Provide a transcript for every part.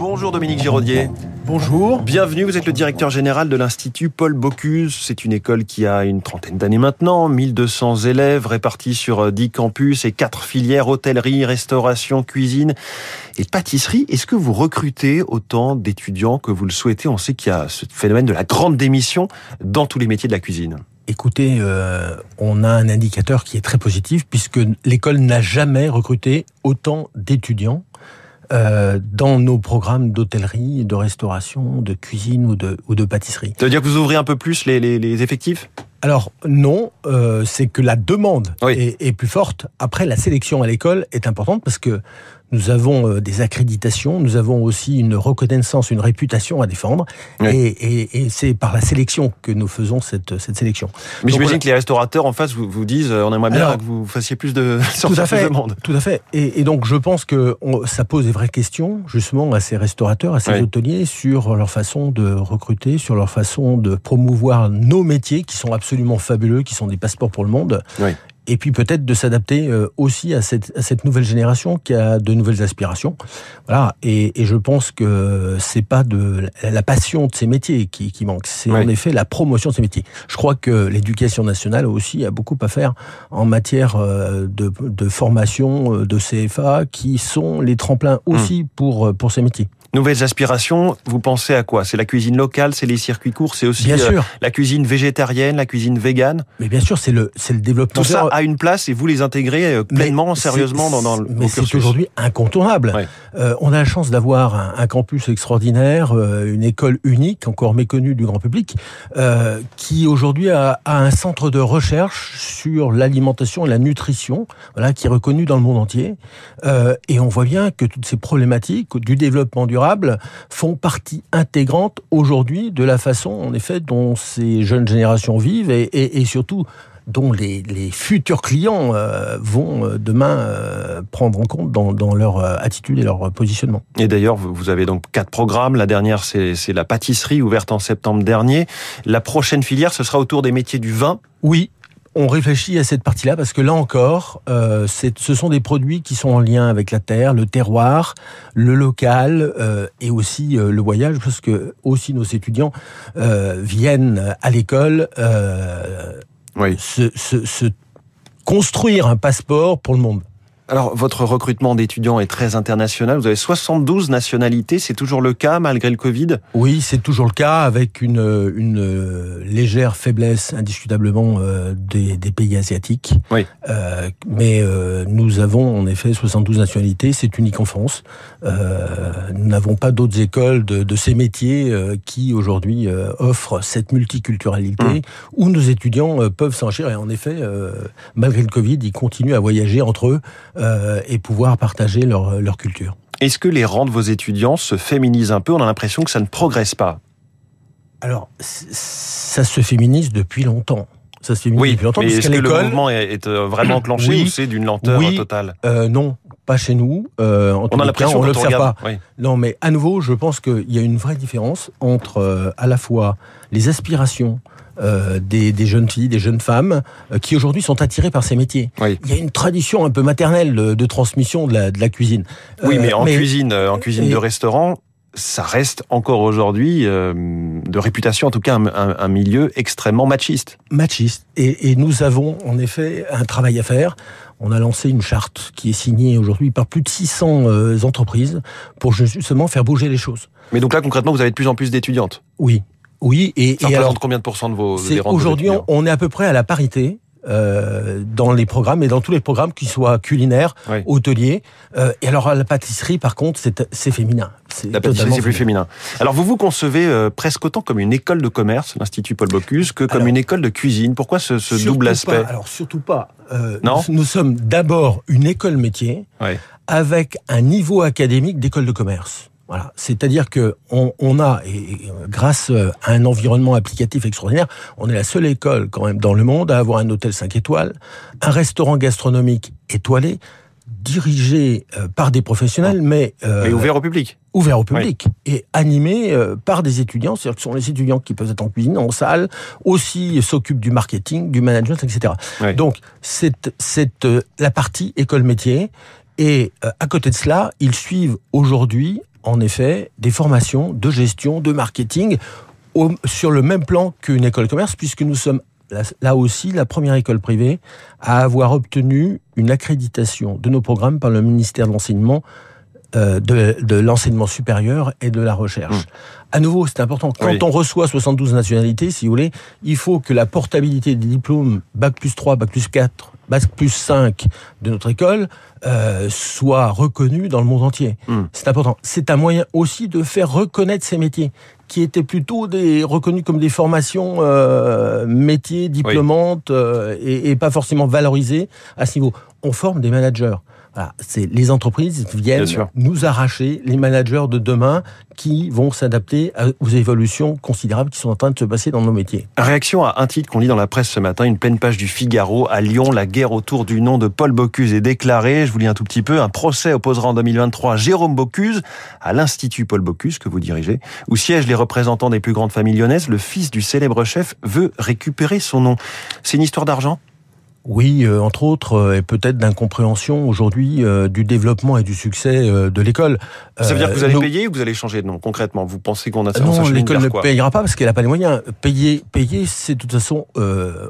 Bonjour Dominique Giraudier. Bonjour. Bienvenue, vous êtes le directeur général de l'Institut Paul Bocuse. C'est une école qui a une trentaine d'années maintenant, 1200 élèves répartis sur 10 campus et 4 filières, hôtellerie, restauration, cuisine et pâtisserie. Est-ce que vous recrutez autant d'étudiants que vous le souhaitez? On sait qu'il y a ce phénomène de la grande démission dans tous les métiers de la cuisine. Écoutez, euh, on a un indicateur qui est très positif puisque l'école n'a jamais recruté autant d'étudiants euh, dans nos programmes d'hôtellerie, de restauration, de cuisine ou de, ou de pâtisserie. Ça veut dire que vous ouvrez un peu plus les, les, les effectifs? Alors non, euh, c'est que la demande est, est, plus forte. Après, la sélection à l'école est importante parce que nous avons euh, des accréditations, nous avons aussi une reconnaissance, une réputation à défendre, et, et, et c'est par la sélection que nous faisons cette, cette sélection. Mais j'imagine que les restaurateurs en face vous, vous disent, euh, on aimerait bien alors, que vous fassiez plus de tout à fait, Tout à fait. Et, donc je pense que on, ça pose des vraies questions justement à ces restaurateurs, à ces oui. hôteliers sur leur façon de recruter, sur leur façon de promouvoir nos métiers qui sont absolument fabuleux, qui sont des passeports pour le monde. Oui et puis peut-être de s'adapter euh, aussi à cette, à cette, nouvelle génération qui a de nouvelles aspirations. Voilà. Et, et je pense que c'est pas de la passion de ces métiers qui, qui manque, c'est en effet la promotion de ces métiers. Je crois que l'éducation nationale aussi a beaucoup à faire en matière euh, de, de formation euh, de CFA qui sont les tremplins aussi mmh. pour, pour ces métiers nouvelles aspirations, vous pensez à quoi? C'est la cuisine locale, c'est les circuits courts, c'est aussi bien sûr. La cuisine végétarienne, la cuisine végane? Mais bien sûr, c'est le, c'est le développement. Tout ça a une place et vous les intégrez euh, pleinement, sérieusement dans, dans le Mais c'est aujourd'hui incontournable. Euh, on a la chance d'avoir un, un, campus extraordinaire, euh, une école unique, encore méconnue du grand public, euh, qui aujourd'hui a, a, un centre de recherche sur l'alimentation et la nutrition, voilà, qui est reconnu dans le monde entier. Et on voit bien que toutes ces problématiques du développement durable font partie intégrante aujourd'hui de la façon, en effet, dont ces jeunes générations vivent et, et, et surtout dont les, les, futurs clients euh, vont euh, demain euh, prendre en compte dans, dans, leur attitude et leur positionnement. Et d'ailleurs, vous avez donc quatre programmes. La dernière, c'est la pâtisserie ouverte en septembre dernier. La prochaine filière, ce sera autour des métiers du vin. Oui, on réfléchit à cette partie-là parce que là encore, euh, ce sont des produits qui sont en lien avec la terre, le terroir, le local euh, et aussi euh, le voyage, parce que aussi nos étudiants viennent à l'école oui. se, se, se construire un passeport pour le monde. Alors, votre recrutement d'étudiants est très international. Vous avez 72 nationalités. C'est toujours le cas malgré le Covid? Oui, c'est toujours le cas avec une, une légère faiblesse, indiscutablement, euh, des, des, pays asiatiques. Oui. Euh, mais euh, nous avons en effet 72 nationalités. C'est unique en France. Euh, nous n'avons pas d'autres écoles de, de, ces métiers euh, qui aujourd'hui euh, offrent cette multiculturalité mmh. où nos étudiants peuvent s'enrichir. Et en effet, malgré le Covid, ils continuent à voyager entre eux euh, et pouvoir partager leur, leur culture. Est-ce que les rangs de vos étudiants se féminisent un peu? On a l'impression que ça ne progresse pas. Alors, ça se féminise depuis longtemps. Ça se féminise oui, depuis longtemps. Mais est-ce que le mouvement est vraiment enclenché oui, ou c'est d'une lenteur oui, totale euh, Non, pas chez nous. Euh, en on a l'impression on l'observe pas. Oui. Non, mais à nouveau, je pense qu'il y a une vraie différence entre euh, à la fois les aspirations euh, des, des, jeunes filles, des jeunes femmes, euh, qui aujourd'hui sont attirées par ces métiers. Oui. Il y a une tradition un peu maternelle de, de transmission de la, de la, cuisine. Oui, mais en mais, cuisine, en cuisine et, de restaurant, ça reste encore aujourd'hui, euh, de réputation en tout cas, un, un, un, milieu extrêmement machiste. Machiste. Et, et, nous avons en effet un travail à faire. On a lancé une charte qui est signée aujourd'hui par plus de 600 euh, entreprises pour justement faire bouger les choses. Mais donc là, concrètement, vous avez de plus en plus d'étudiantes? Oui. Oui, et, ça et alors combien de pourcents de vos Aujourd'hui, on est à peu près à la parité. Euh, dans les programmes et dans tous les programmes, qu'ils soient culinaires, oui. hôteliers. Euh, et alors la pâtisserie, par contre, c'est féminin. La pâtisserie, c'est plus féminin. Alors vous vous concevez euh, presque autant comme une école de commerce, l'Institut Paul Bocuse, que comme alors, une école de cuisine. Pourquoi ce, ce double aspect? Pas, Alors surtout pas. Euh, non nous, nous, sommes d'abord une école métier avec un niveau académique d'école de commerce. Voilà, c'est-à-dire que on, on a, et, et, grâce à un environnement applicatif extraordinaire, on est la seule école quand même dans le monde à avoir un hôtel 5 étoiles, un restaurant gastronomique étoilé, dirigé euh, par des professionnels, ah. mais, euh, mais ouvert au public. Ouvert au public oui. et animé euh, par des étudiants, c'est-à-dire que ce sont les étudiants qui peuvent être en cuisine, en salle, aussi s'occupent du marketing, du management, etc. Oui. Donc, c'est, c'est la partie école métier Et euh, à côté de cela, ils suivent aujourd'hui, en effet, des formations de gestion, de marketing, sur le même plan qu'une école de commerce, puisque nous sommes là aussi la première école privée à avoir obtenu une accréditation de nos programmes par le ministère de l'Enseignement euh, de, l'enseignement supérieur et de la recherche. Mmh. À nouveau, c'est important. Quand on reçoit 72 nationalités, si vous voulez, il faut que la portabilité des diplômes Bac plus 3, Bac plus 4, Bac plus 5 de notre école euh, soit reconnue dans le monde entier. Mmh. C'est important. C'est un moyen aussi de faire reconnaître ces métiers qui étaient plutôt des, reconnus comme des formations euh, métiers, diplômantes euh, et, et pas forcément valorisées à ce niveau. On forme des managers. Voilà, c'est les entreprises viennent nous arracher les managers de demain qui vont s'adapter aux évolutions considérables qui sont en train de se passer dans nos métiers. Réaction à un titre qu'on lit dans la presse ce matin, une pleine page du Figaro à Lyon, la guerre autour du nom de Paul Bocuse est déclarée. Je vous lis un tout petit peu. Un procès opposera en 2023 Jérôme Bocuse à l'Institut Paul Bocuse que vous dirigez, où siègent les représentants des plus grandes familles lyonnaises. Le fils du célèbre chef veut récupérer son nom. C'est une histoire d'argent? Oui, euh, entre autres, euh, et peut-être d'incompréhension aujourd'hui euh, du développement et du succès de l'école. Ça veut dire que vous allez payer ou vous allez changer de nom concrètement? Vous pensez qu'on a ça Non, l'école ne payera pas parce qu'elle n'a pas les moyens. Payer, payer, c'est de toute façon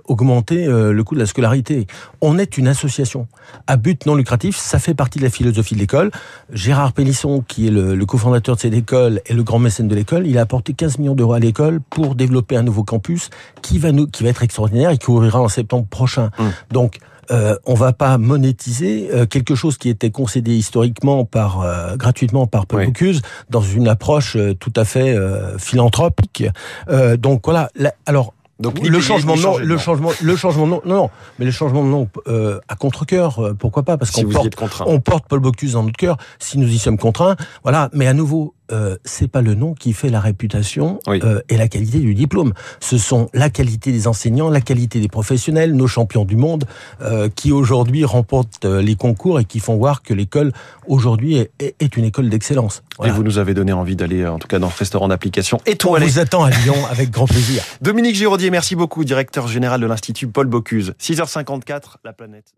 augmenter le coût de la scolarité. On est une association à but non lucratif. Ça fait partie de la philosophie de l'école. Gérard Pélisson, qui est le, le cofondateur de cette école et le grand mécène de l'école, il a apporté 15 millions d'euros à l'école pour développer un nouveau campus qui va nous, qui va être extraordinaire et qui ouvrira en septembre prochain. Hum. Donc, euh, on va pas monétiser euh, quelque chose qui était concédé historiquement par euh, gratuitement par Paul Bocuse dans une approche euh, tout à fait philanthropique. donc voilà. alors donc le changement de nom, le changement, le changement non, non, mais le changement de nom à contre cœur, pourquoi pas Parce qu'on porte, on porte Paul Bocuse dans notre cœur. Si nous y sommes contraints, voilà. Mais à nouveau, euh, c'est pas le nom qui fait la réputation euh, et la qualité du diplôme. Ce sont la qualité des enseignants, la qualité des professionnels, nos champions du monde, euh, qui aujourd'hui remportent les concours et qui font voir que l'école aujourd'hui est, une école d'excellence. Et vous nous avez donné envie d'aller, en tout cas, dans ce restaurant d'application étoilé. On vous attend à Lyon avec grand plaisir. Dominique Giraudier, merci beaucoup, directeur général de l'Institut Paul Bocuse. 6h54, la planète.